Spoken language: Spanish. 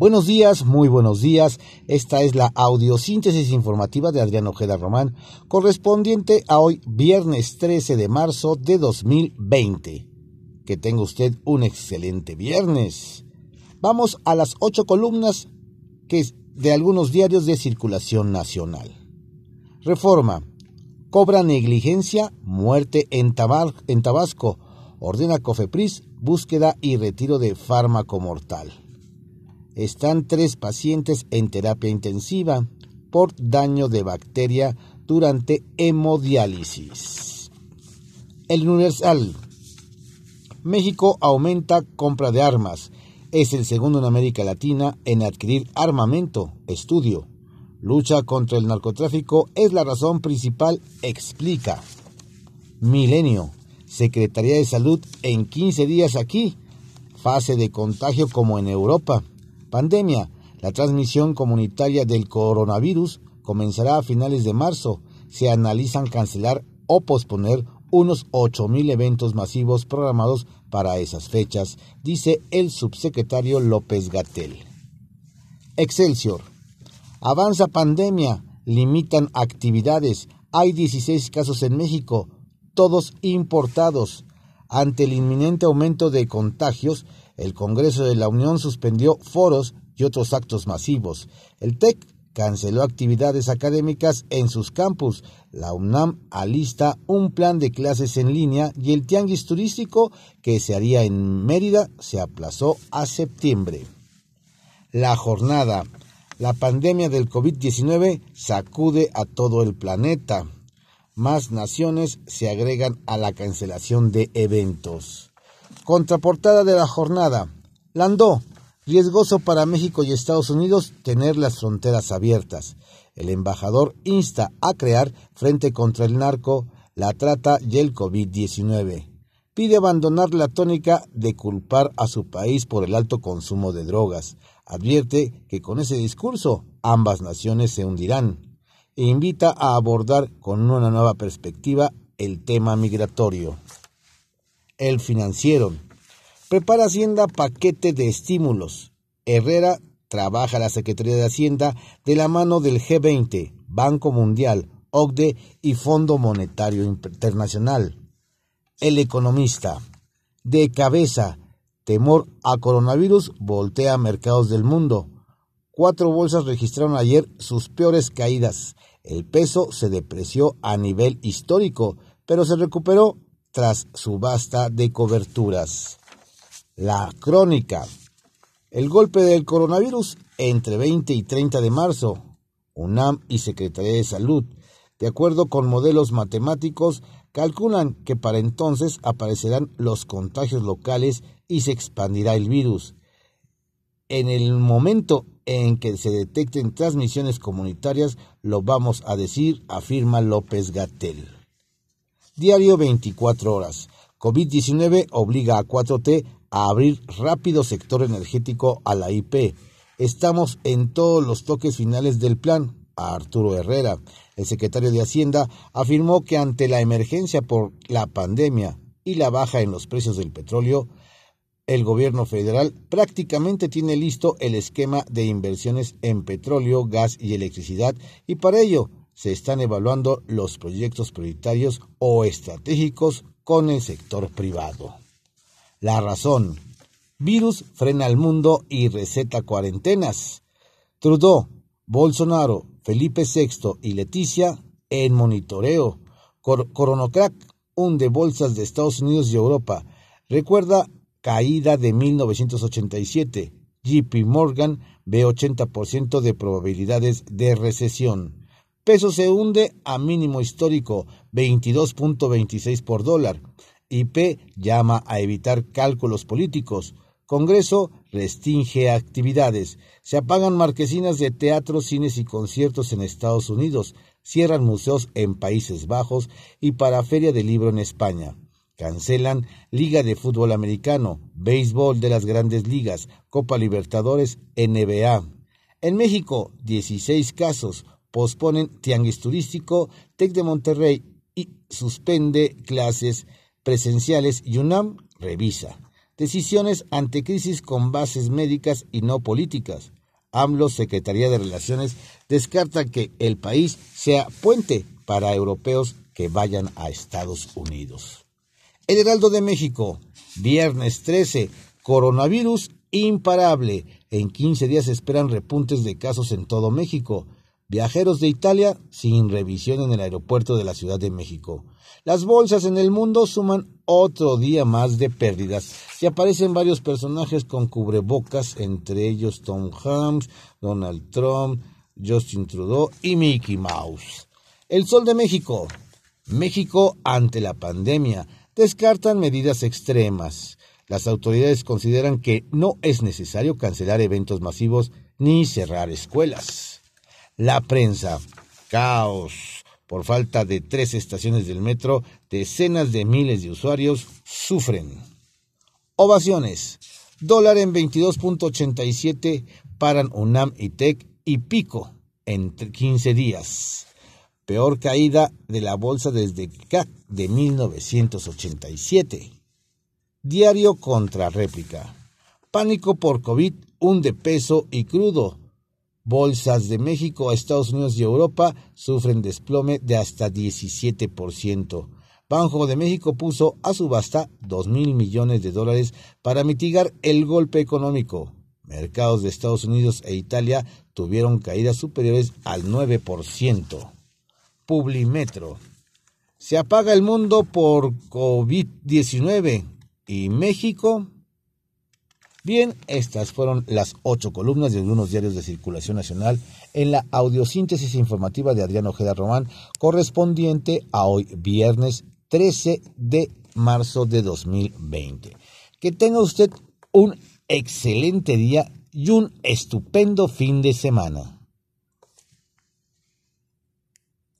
Buenos días, muy buenos días. Esta es la audiosíntesis informativa de Adrián Ojeda Román, correspondiente a hoy, viernes 13 de marzo de 2020. Que tenga usted un excelente viernes. Vamos a las ocho columnas que de algunos diarios de circulación nacional. Reforma. Cobra negligencia, muerte en, en Tabasco. Ordena Cofepris búsqueda y retiro de fármaco mortal están tres pacientes en terapia intensiva por daño de bacteria durante hemodiálisis. El Universal. México aumenta compra de armas. Es el segundo en América Latina en adquirir armamento. Estudio. Lucha contra el narcotráfico es la razón principal, explica. Milenio. Secretaría de Salud en 15 días aquí. Fase de contagio como en Europa. Pandemia. La transmisión comunitaria del coronavirus comenzará a finales de marzo. Se analizan cancelar o posponer unos 8.000 eventos masivos programados para esas fechas, dice el subsecretario López Gatel. Excelsior. Avanza pandemia, limitan actividades. Hay 16 casos en México, todos importados. Ante el inminente aumento de contagios, el Congreso de la Unión suspendió foros y otros actos masivos. El TEC canceló actividades académicas en sus campus. La UNAM alista un plan de clases en línea y el tianguis turístico que se haría en Mérida se aplazó a septiembre. La jornada. La pandemia del COVID-19 sacude a todo el planeta. Más naciones se agregan a la cancelación de eventos. Contraportada de la jornada. Landó. Riesgoso para México y Estados Unidos tener las fronteras abiertas. El embajador insta a crear frente contra el narco, la trata y el COVID-19. Pide abandonar la tónica de culpar a su país por el alto consumo de drogas. Advierte que con ese discurso ambas naciones se hundirán. E invita a abordar con una nueva perspectiva el tema migratorio. El financiero. Prepara Hacienda paquete de estímulos. Herrera trabaja la Secretaría de Hacienda de la mano del G20, Banco Mundial, OCDE y Fondo Monetario Internacional. El economista. De cabeza. Temor a coronavirus voltea mercados del mundo. Cuatro bolsas registraron ayer sus peores caídas. El peso se depreció a nivel histórico, pero se recuperó tras subasta de coberturas. La crónica. El golpe del coronavirus entre 20 y 30 de marzo. UNAM y Secretaría de Salud, de acuerdo con modelos matemáticos, calculan que para entonces aparecerán los contagios locales y se expandirá el virus. En el momento en que se detecten transmisiones comunitarias, lo vamos a decir, afirma López Gatel. Diario 24 horas. COVID-19 obliga a 4T a abrir rápido sector energético a la IP. Estamos en todos los toques finales del plan. A Arturo Herrera, el secretario de Hacienda, afirmó que ante la emergencia por la pandemia y la baja en los precios del petróleo, el gobierno federal prácticamente tiene listo el esquema de inversiones en petróleo, gas y electricidad y para ello se están evaluando los proyectos prioritarios o estratégicos con el sector privado. La razón. Virus frena al mundo y receta cuarentenas. Trudeau, Bolsonaro, Felipe VI y Leticia en monitoreo. Coronocrack hunde bolsas de Estados Unidos y Europa. Recuerda caída de 1987. JP Morgan ve 80% de probabilidades de recesión. Peso se hunde a mínimo histórico, 22.26 por dólar. IP llama a evitar cálculos políticos. Congreso restringe actividades. Se apagan marquesinas de teatros, cines y conciertos en Estados Unidos. Cierran museos en Países Bajos y para Feria del Libro en España. Cancelan Liga de Fútbol Americano, Béisbol de las Grandes Ligas, Copa Libertadores, NBA. En México, 16 casos, posponen tianguis turístico, TEC de Monterrey y suspende clases presenciales y UNAM revisa. decisiones ante crisis con bases médicas y no políticas. AMLO, Secretaría de Relaciones, descarta que el país sea puente para europeos que vayan a Estados Unidos. El Heraldo de México, viernes 13, coronavirus imparable. En 15 días esperan repuntes de casos en todo México. Viajeros de Italia sin revisión en el aeropuerto de la Ciudad de México. Las bolsas en el mundo suman otro día más de pérdidas y aparecen varios personajes con cubrebocas, entre ellos Tom Hanks, Donald Trump, Justin Trudeau y Mickey Mouse. El Sol de México. México ante la pandemia. Descartan medidas extremas. Las autoridades consideran que no es necesario cancelar eventos masivos ni cerrar escuelas. La prensa. Caos. Por falta de tres estaciones del metro, decenas de miles de usuarios sufren. Ovaciones. Dólar en 22.87 paran UNAM y TEC y pico en 15 días. Peor caída de la bolsa desde CAC de 1987. Diario contra réplica. Pánico por COVID hunde peso y crudo. Bolsas de México, Estados Unidos y Europa sufren desplome de hasta 17%. Banco de México puso a subasta 2 mil millones de dólares para mitigar el golpe económico. Mercados de Estados Unidos e Italia tuvieron caídas superiores al 9%. Publimetro. Se apaga el mundo por COVID-19 y México Bien, estas fueron las ocho columnas de algunos diarios de circulación nacional en la audiosíntesis informativa de Adrián Ojeda Román, correspondiente a hoy, viernes 13 de marzo de 2020. Que tenga usted un excelente día y un estupendo fin de semana.